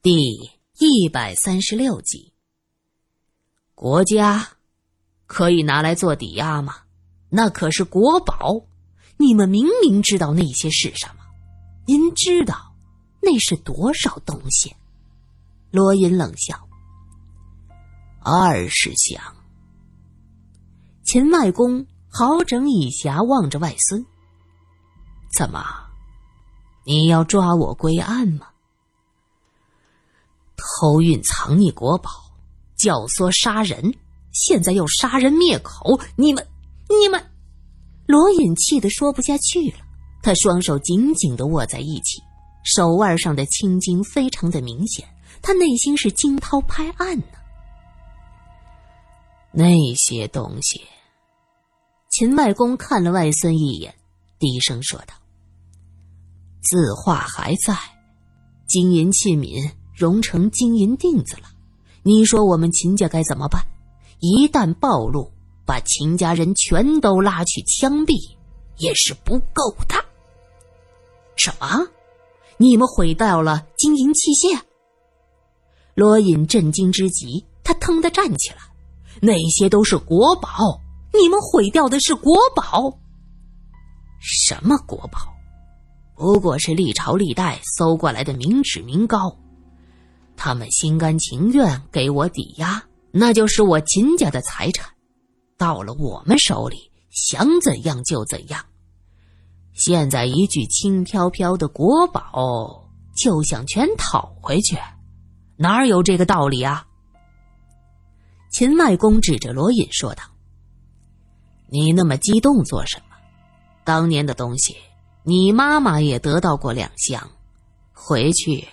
第一百三十六集。国家可以拿来做抵押吗？那可是国宝，你们明明知道那些是什么，您知道那是多少东西？罗隐冷笑：“二十箱。”秦外公好整以暇望着外孙：“怎么，你要抓我归案吗？偷运藏匿国宝，教唆杀人，现在又杀人灭口，你们，你们！”罗隐气得说不下去了，他双手紧紧的握在一起，手腕上的青筋非常的明显，他内心是惊涛拍岸呢。那些东西，秦外公看了外孙一眼，低声说道：“字画还在，金银器皿融成金银锭子了，你说我们秦家该怎么办？一旦暴露……”把秦家人全都拉去枪毙，也是不够的。什么？你们毁掉了金银器械？罗隐震惊之极，他腾的站起来。那些都是国宝，你们毁掉的是国宝。什么国宝？不过是历朝历代搜过来的名纸名膏，他们心甘情愿给我抵押，那就是我秦家的财产。到了我们手里，想怎样就怎样。现在一具轻飘飘的国宝就想全讨回去，哪有这个道理啊？秦外公指着罗隐说道：“你那么激动做什么？当年的东西，你妈妈也得到过两箱，回去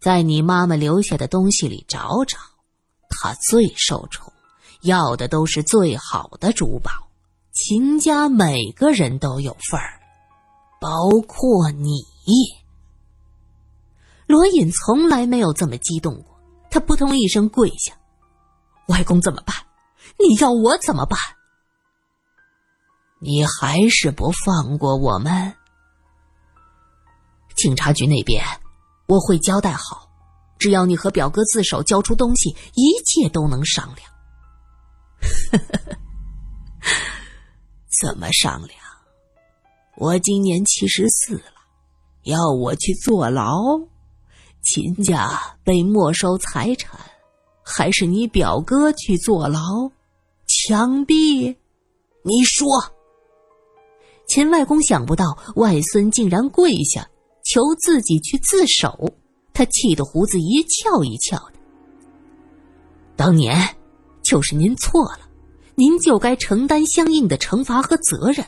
在你妈妈留下的东西里找找，她最受宠。”要的都是最好的珠宝，秦家每个人都有份儿，包括你。罗隐从来没有这么激动过，他扑通一声跪下：“外公怎么办？你要我怎么办？你还是不放过我们？警察局那边我会交代好，只要你和表哥自首交出东西，一切都能商量。”，怎么商量？我今年七十四了，要我去坐牢？秦家被没收财产，还是你表哥去坐牢、枪毙？你说。秦外公想不到外孙竟然跪下求自己去自首，他气得胡子一翘一翘的。当年就是您错了。您就该承担相应的惩罚和责任。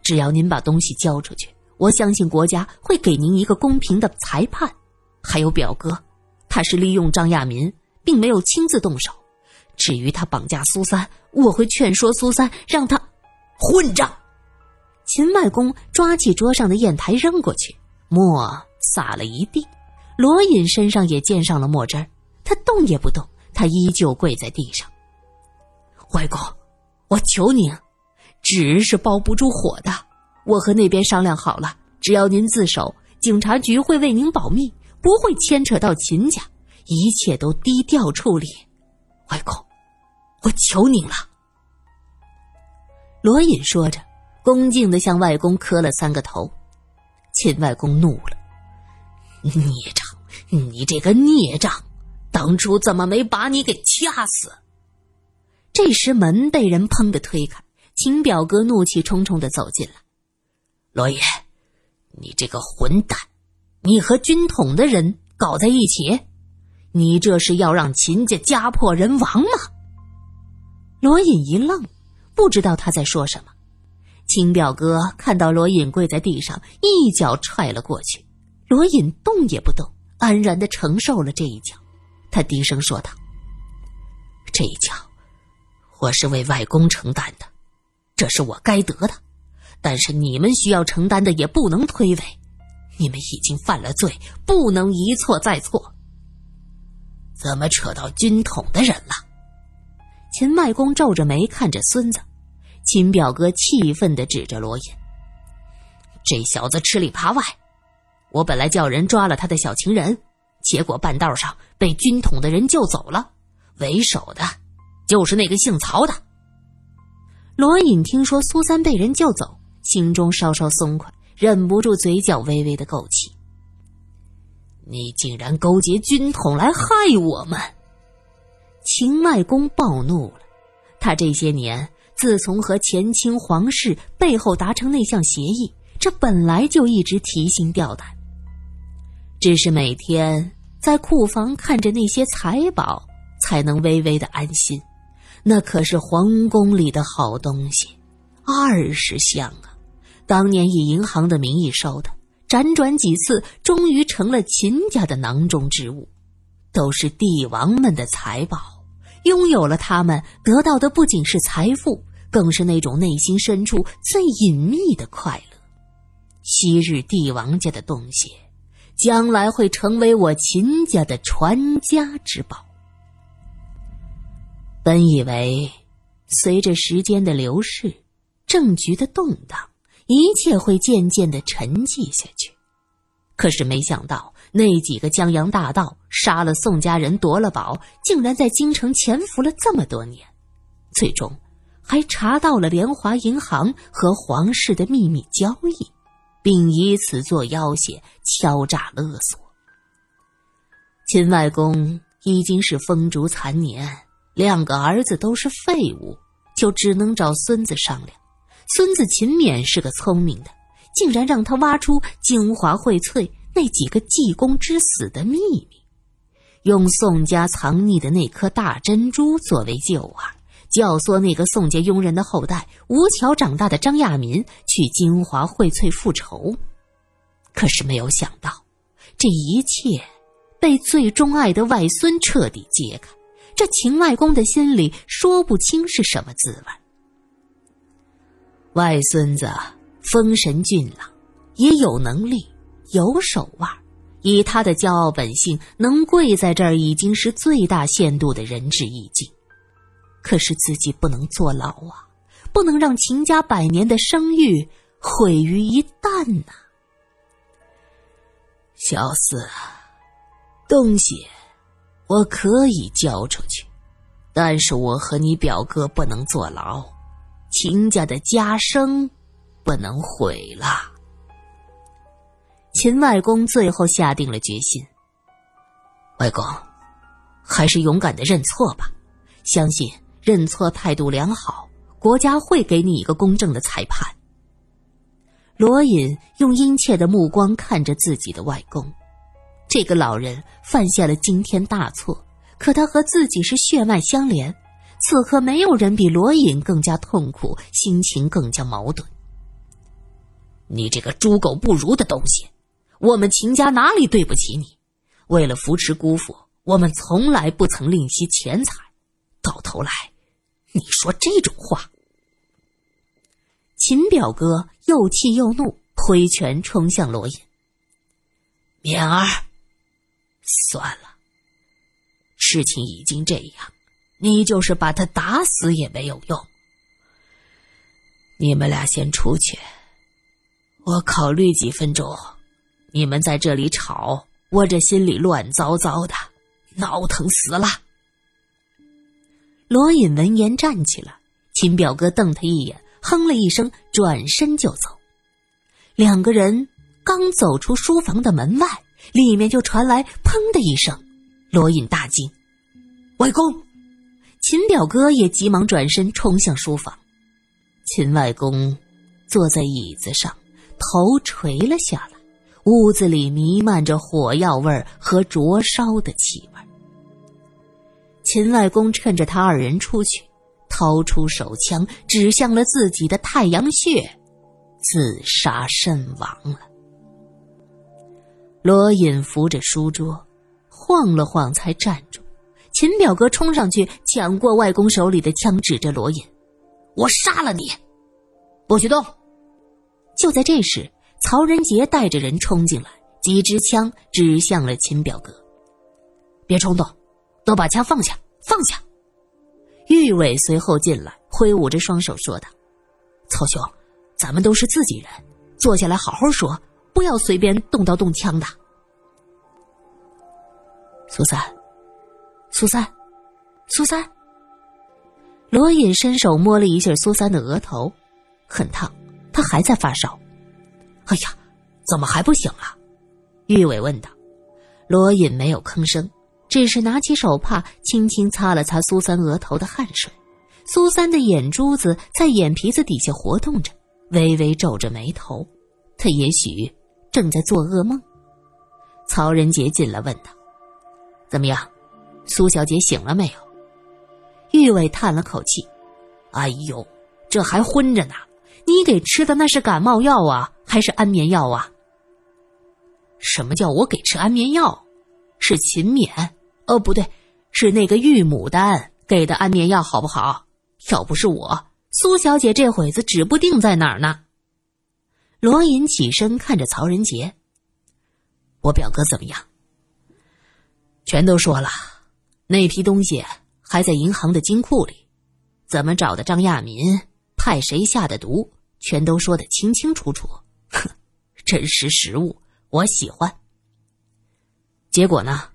只要您把东西交出去，我相信国家会给您一个公平的裁判。还有表哥，他是利用张亚民，并没有亲自动手。至于他绑架苏三，我会劝说苏三让他混账。秦外公抓起桌上的砚台扔过去，墨洒了一地。罗隐身上也溅上了墨汁儿，他动也不动，他依旧跪在地上。外公，我求您，纸是包不住火的。我和那边商量好了，只要您自首，警察局会为您保密，不会牵扯到秦家，一切都低调处理。外公，我求您了。罗隐说着，恭敬的向外公磕了三个头。秦外公怒了：“孽障，你这个孽障，当初怎么没把你给掐死？”这时门被人砰的推开，秦表哥怒气冲冲的走进来。罗爷，你这个混蛋，你和军统的人搞在一起，你这是要让秦家家破人亡吗？罗隐一愣，不知道他在说什么。秦表哥看到罗隐跪在地上，一脚踹了过去。罗隐动也不动，安然的承受了这一脚。他低声说道：“这一脚。”我是为外公承担的，这是我该得的，但是你们需要承担的也不能推诿，你们已经犯了罪，不能一错再错。怎么扯到军统的人了？秦外公皱着眉看着孙子，秦表哥气愤的指着罗隐：“这小子吃里扒外，我本来叫人抓了他的小情人，结果半道上被军统的人救走了，为首的，就是那个姓曹的。罗隐听说苏三被人救走，心中稍稍松快，忍不住嘴角微微的勾起。你竟然勾结军统来害我们！秦外公暴怒了，他这些年自从和前清皇室背后达成那项协议，这本来就一直提心吊胆。只是每天在库房看着那些财宝，才能微微的安心。那可是皇宫里的好东西，二十箱啊！当年以银行的名义收的。辗转几次，终于成了秦家的囊中之物，都是帝王们的财宝。拥有了他们，得到的不仅是财富，更是那种内心深处最隐秘的快乐。昔日帝王家的东西，将来会成为我秦家的传家之宝。本以为，随着时间的流逝，政局的动荡。一切会渐渐的沉寂下去，可是没想到那几个江洋大盗杀了宋家人，夺了宝，竟然在京城潜伏了这么多年，最终还查到了联华银行和皇室的秘密交易，并以此做要挟，敲诈勒索。秦外公已经是风烛残年，两个儿子都是废物，就只能找孙子商量。孙子秦勉是个聪明的，竟然让他挖出精华荟萃那几个济公之死的秘密，用宋家藏匿的那颗大珍珠作为诱饵，教唆那个宋家佣人的后代吴桥长大的张亚民去金华荟萃复仇。可是没有想到，这一切被最钟爱的外孙彻底揭开，这秦外公的心里说不清是什么滋味。外孙子风神俊朗，也有能力，有手腕。以他的骄傲本性，能跪在这儿已经是最大限度的仁至义尽。可是自己不能坐牢啊，不能让秦家百年的声誉毁于一旦呐！小四，东西我可以交出去，但是我和你表哥不能坐牢。秦家的家声不能毁了。秦外公最后下定了决心。外公，还是勇敢的认错吧，相信认错态度良好，国家会给你一个公正的裁判。罗隐用殷切的目光看着自己的外公，这个老人犯下了惊天大错，可他和自己是血脉相连。此刻，没有人比罗隐更加痛苦，心情更加矛盾。你这个猪狗不如的东西，我们秦家哪里对不起你？为了扶持姑父，我们从来不曾吝惜钱财，到头来，你说这种话。秦表哥又气又怒，挥拳冲向罗隐。勉儿，算了，事情已经这样。你就是把他打死也没有用。你们俩先出去，我考虑几分钟。你们在这里吵，我这心里乱糟糟的，闹腾死了。罗隐闻言站起来，秦表哥瞪他一眼，哼了一声，转身就走。两个人刚走出书房的门外，里面就传来“砰”的一声。罗隐大惊：“外公！”秦表哥也急忙转身冲向书房，秦外公坐在椅子上，头垂了下来。屋子里弥漫着火药味和灼烧的气味。秦外公趁着他二人出去，掏出手枪指向了自己的太阳穴，自杀身亡了。罗隐扶着书桌，晃了晃才站住。秦表哥冲上去抢过外公手里的枪，指着罗隐：“我杀了你，不许动！”就在这时，曹仁杰带着人冲进来，几支枪指向了秦表哥。“别冲动，都把枪放下，放下！”玉伟随后进来，挥舞着双手说道：“曹兄，咱们都是自己人，坐下来好好说，不要随便动刀动枪的。”苏三，苏三，苏三。罗隐伸手摸了一下苏三的额头，很烫，他还在发烧。哎呀，怎么还不醒啊？玉伟问道。罗隐没有吭声，只是拿起手帕轻轻擦了擦苏三额头的汗水。苏三的眼珠子在眼皮子底下活动着，微微皱着眉头，他也许正在做噩梦。曹仁杰进来问道：“怎么样，苏小姐醒了没有？”玉伟叹了口气：“哎呦，这还昏着呢！你给吃的那是感冒药啊，还是安眠药啊？”“什么叫我给吃安眠药？是秦勉，哦，不对，是那个玉牡丹给的安眠药，好不好？要不是我，苏小姐这会子指不定在哪儿呢。”罗隐起身看着曹仁杰：“我表哥怎么样？”“全都说了，那批东西。”还在银行的金库里，怎么找的张亚民，派谁下的毒，全都说得清清楚楚。哼，真实实物，我喜欢。结果呢？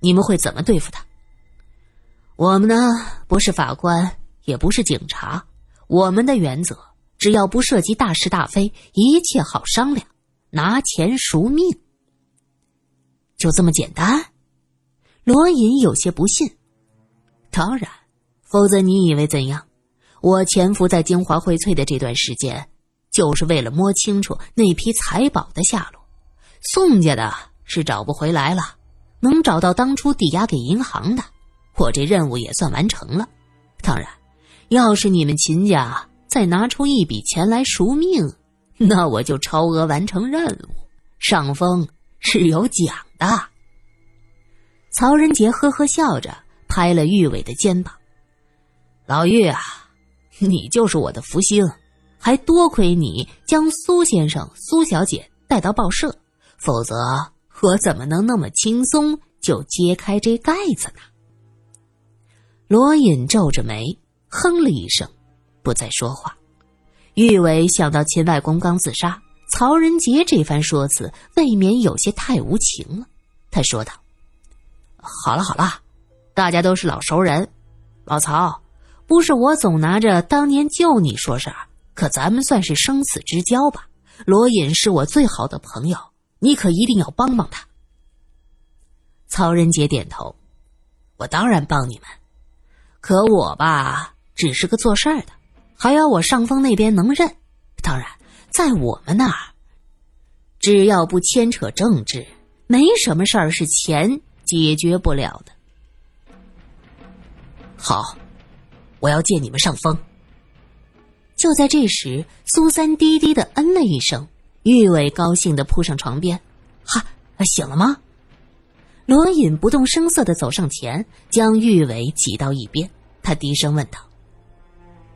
你们会怎么对付他？我们呢，不是法官，也不是警察，我们的原则，只要不涉及大是大非，一切好商量，拿钱赎命，就这么简单。罗隐有些不信。当然，否则你以为怎样？我潜伏在京华荟萃的这段时间，就是为了摸清楚那批财宝的下落。宋家的是找不回来了，能找到当初抵押给银行的，我这任务也算完成了。当然，要是你们秦家再拿出一笔钱来赎命，那我就超额完成任务，上峰是有奖的。曹仁杰呵呵笑着。拍了玉伟的肩膀，老玉啊，你就是我的福星，还多亏你将苏先生、苏小姐带到报社，否则我怎么能那么轻松就揭开这盖子呢？罗隐皱着眉，哼了一声，不再说话。玉伟想到秦外公刚自杀，曹仁杰这番说辞未免有些太无情了，他说道：“好了好了。”大家都是老熟人，老曹，不是我总拿着当年救你说事儿，可咱们算是生死之交吧。罗隐是我最好的朋友，你可一定要帮帮他。曹仁杰点头，我当然帮你们，可我吧，只是个做事儿的，还要我上峰那边能认。当然，在我们那儿，只要不牵扯政治，没什么事儿是钱解决不了的。好，我要借你们上风。就在这时，苏三低低的嗯了一声，玉伟高兴的扑上床边，哈，醒了吗？罗隐不动声色的走上前，将玉伟挤到一边，他低声问道：“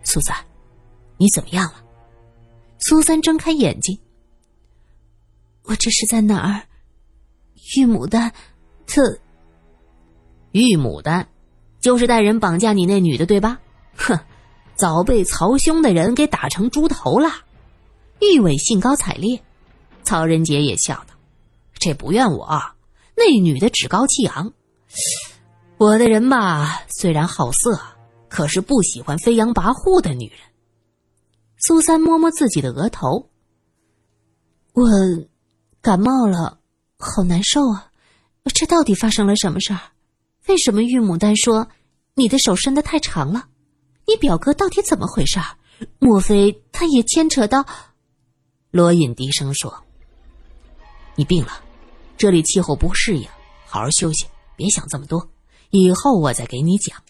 苏三，你怎么样了？”苏三睁开眼睛，我这是在哪儿？玉牡丹，特玉牡丹。就是带人绑架你那女的，对吧？哼，早被曹兄的人给打成猪头了。玉伟兴高采烈，曹仁杰也笑道：“这不怨我，那女的趾高气扬。我的人吧，虽然好色，可是不喜欢飞扬跋扈的女人。”苏三摸摸自己的额头，我感冒了，好难受啊！这到底发生了什么事儿？为什么玉牡丹说你的手伸得太长了？你表哥到底怎么回事？莫非他也牵扯到？罗隐低声说：“你病了，这里气候不适应，好好休息，别想这么多。以后我再给你讲。”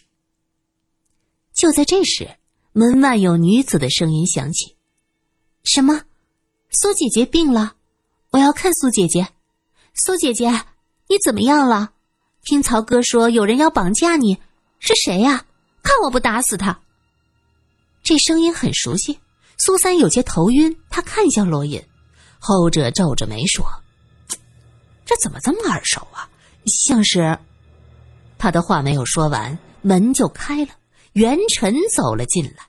就在这时，门外有女子的声音响起：“什么？苏姐姐病了？我要看苏姐姐。苏姐姐，你怎么样了？”听曹哥说有人要绑架你，是谁呀？看我不打死他！这声音很熟悉，苏三有些头晕。他看向罗隐，后者皱着眉说：“这怎么这么耳熟啊？像是……”他的话没有说完，门就开了，袁晨走了进来。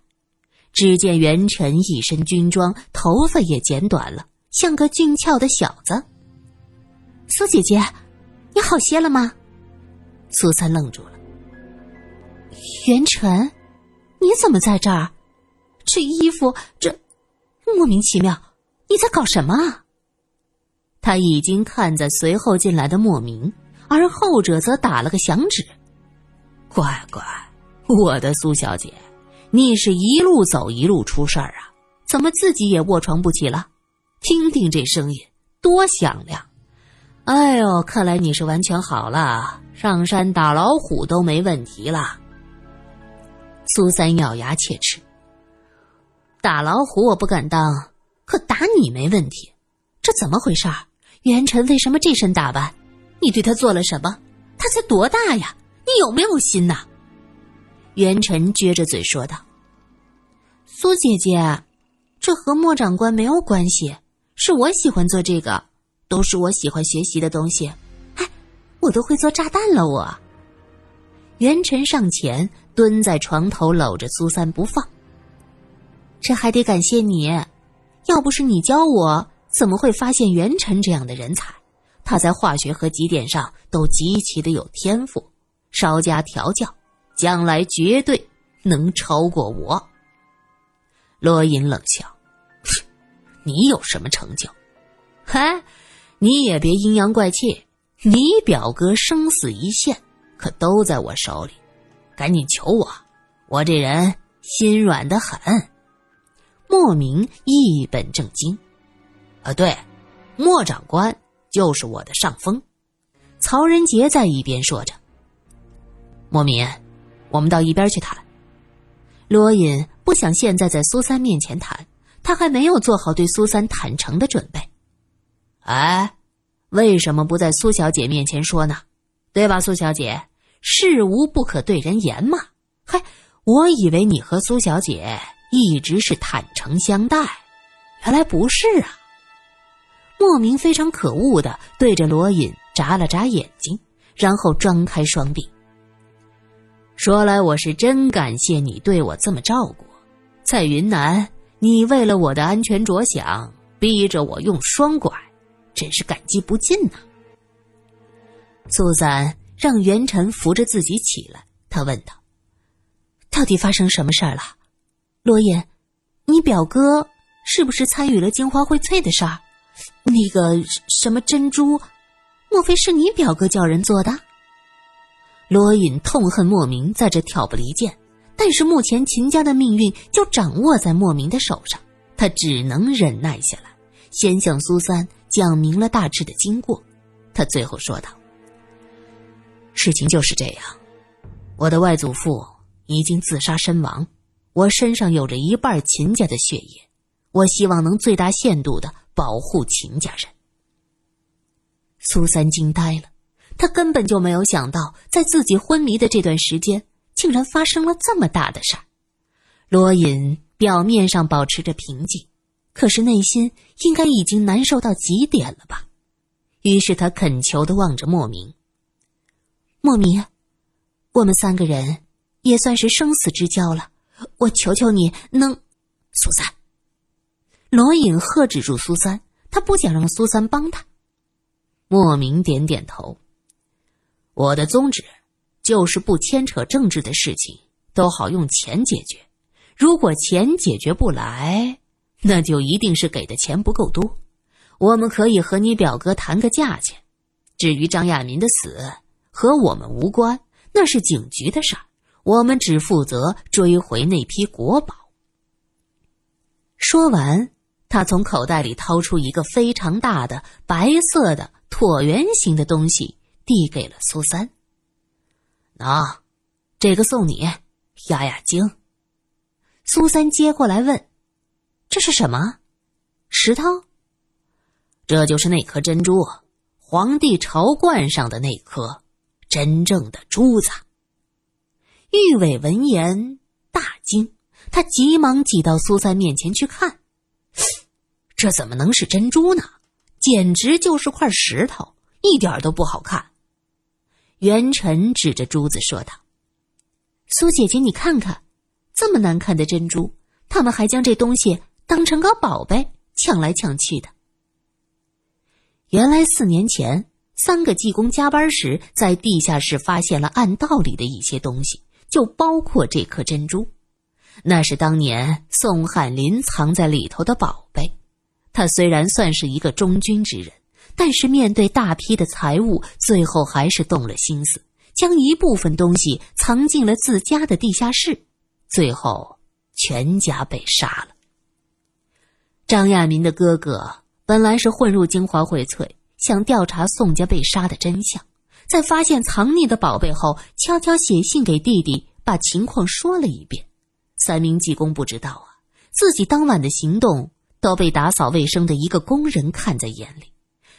只见袁晨一身军装，头发也剪短了，像个俊俏的小子。苏姐姐，你好些了吗？苏三愣住了。元辰，你怎么在这儿？这衣服，这莫名其妙，你在搞什么啊？他已经看在随后进来的莫名，而后者则打了个响指。乖乖，我的苏小姐，你是一路走一路出事儿啊？怎么自己也卧床不起了？听听这声音，多响亮！哎呦，看来你是完全好了，上山打老虎都没问题了。苏三咬牙切齿：“打老虎我不敢当，可打你没问题，这怎么回事？”元辰为什么这身打扮？你对他做了什么？他才多大呀？你有没有心呐？元辰撅着嘴说道：“苏姐姐，这和莫长官没有关系，是我喜欢做这个，都是我喜欢学习的东西。哎，我都会做炸弹了。”我。元辰上前蹲在床头搂着苏三不放。这还得感谢你，要不是你教我。怎么会发现元辰这样的人才？他在化学和几点上都极其的有天赋，稍加调教，将来绝对能超过我。罗隐冷笑：“你有什么成就？嗨，你也别阴阳怪气。你表哥生死一线，可都在我手里。赶紧求我，我这人心软的很。”莫名一本正经。啊，对，莫长官就是我的上峰。曹仁杰在一边说着：“莫敏，我们到一边去谈。”罗隐不想现在在苏三面前谈，他还没有做好对苏三坦诚的准备。哎，为什么不在苏小姐面前说呢？对吧，苏小姐？事无不可对人言嘛。嗨，我以为你和苏小姐一直是坦诚相待，原来不是啊。莫名非常可恶的对着罗隐眨了眨眼睛，然后张开双臂。说来我是真感谢你对我这么照顾，在云南，你为了我的安全着想，逼着我用双拐，真是感激不尽呐。苏三让元辰扶着自己起来，他问道：“到底发生什么事儿了？罗隐，你表哥是不是参与了金花荟萃的事儿？”那个什么珍珠，莫非是你表哥叫人做的？罗隐痛恨莫名在这挑拨离间，但是目前秦家的命运就掌握在莫名的手上，他只能忍耐下来，先向苏三讲明了大致的经过。他最后说道：“事情就是这样，我的外祖父已经自杀身亡，我身上有着一半秦家的血液，我希望能最大限度的。”保护秦家人，苏三惊呆了，他根本就没有想到，在自己昏迷的这段时间，竟然发生了这么大的事儿。罗隐表面上保持着平静，可是内心应该已经难受到极点了吧？于是他恳求的望着莫名：“莫名，我们三个人也算是生死之交了，我求求你能……”苏三。罗隐喝止住苏三，他不想让苏三帮他。莫名点点头。我的宗旨就是不牵扯政治的事情，都好用钱解决。如果钱解决不来，那就一定是给的钱不够多。我们可以和你表哥谈个价钱。至于张亚民的死，和我们无关，那是警局的事儿。我们只负责追回那批国宝。说完。他从口袋里掏出一个非常大的白色的椭圆形的东西，递给了苏三。喏，这个送你，压压惊。苏三接过来问：“这是什么？石头？这就是那颗珍珠，皇帝朝冠上的那颗真正的珠子。”玉伟闻言大惊，他急忙挤到苏三面前去看。这怎么能是珍珠呢？简直就是块石头，一点都不好看。元辰指着珠子说道：“苏姐姐，你看看，这么难看的珍珠，他们还将这东西当成个宝贝抢来抢去的。”原来四年前，三个济公加班时在地下室发现了暗道里的一些东西，就包括这颗珍珠。那是当年宋翰林藏在里头的宝贝。他虽然算是一个忠君之人，但是面对大批的财物，最后还是动了心思，将一部分东西藏进了自家的地下室，最后全家被杀了。张亚民的哥哥本来是混入京华荟萃，想调查宋家被杀的真相，在发现藏匿的宝贝后，悄悄写信给弟弟，把情况说了一遍。三名济公不知道啊，自己当晚的行动。都被打扫卫生的一个工人看在眼里，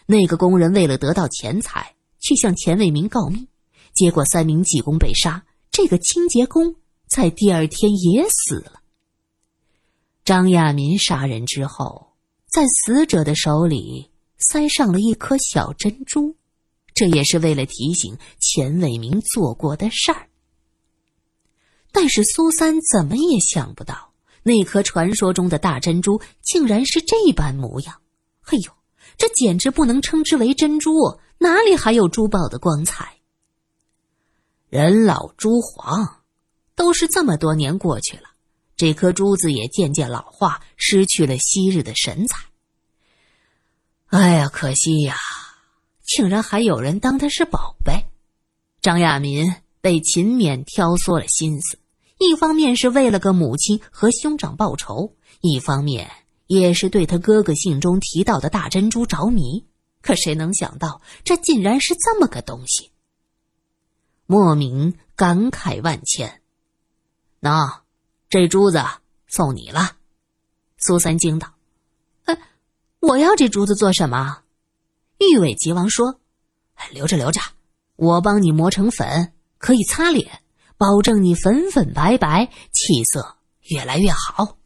那个工人为了得到钱财，去向钱卫民告密，结果三名济公被杀，这个清洁工在第二天也死了。张亚民杀人之后，在死者的手里塞上了一颗小珍珠，这也是为了提醒钱伟明做过的事儿。但是苏三怎么也想不到。那颗传说中的大珍珠竟然是这般模样，哎呦，这简直不能称之为珍珠，哪里还有珠宝的光彩？人老珠黄，都是这么多年过去了，这颗珠子也渐渐老化，失去了昔日的神采。哎呀，可惜呀，竟然还有人当它是宝贝。张亚民被秦勉挑唆了心思。一方面是为了个母亲和兄长报仇，一方面也是对他哥哥信中提到的大珍珠着迷。可谁能想到，这竟然是这么个东西？莫名感慨万千。喏，这珠子送你了。苏三惊道：“哎，我要这珠子做什么？”玉伟急忙说：“留着留着，我帮你磨成粉，可以擦脸。”保证你粉粉白白，气色越来越好。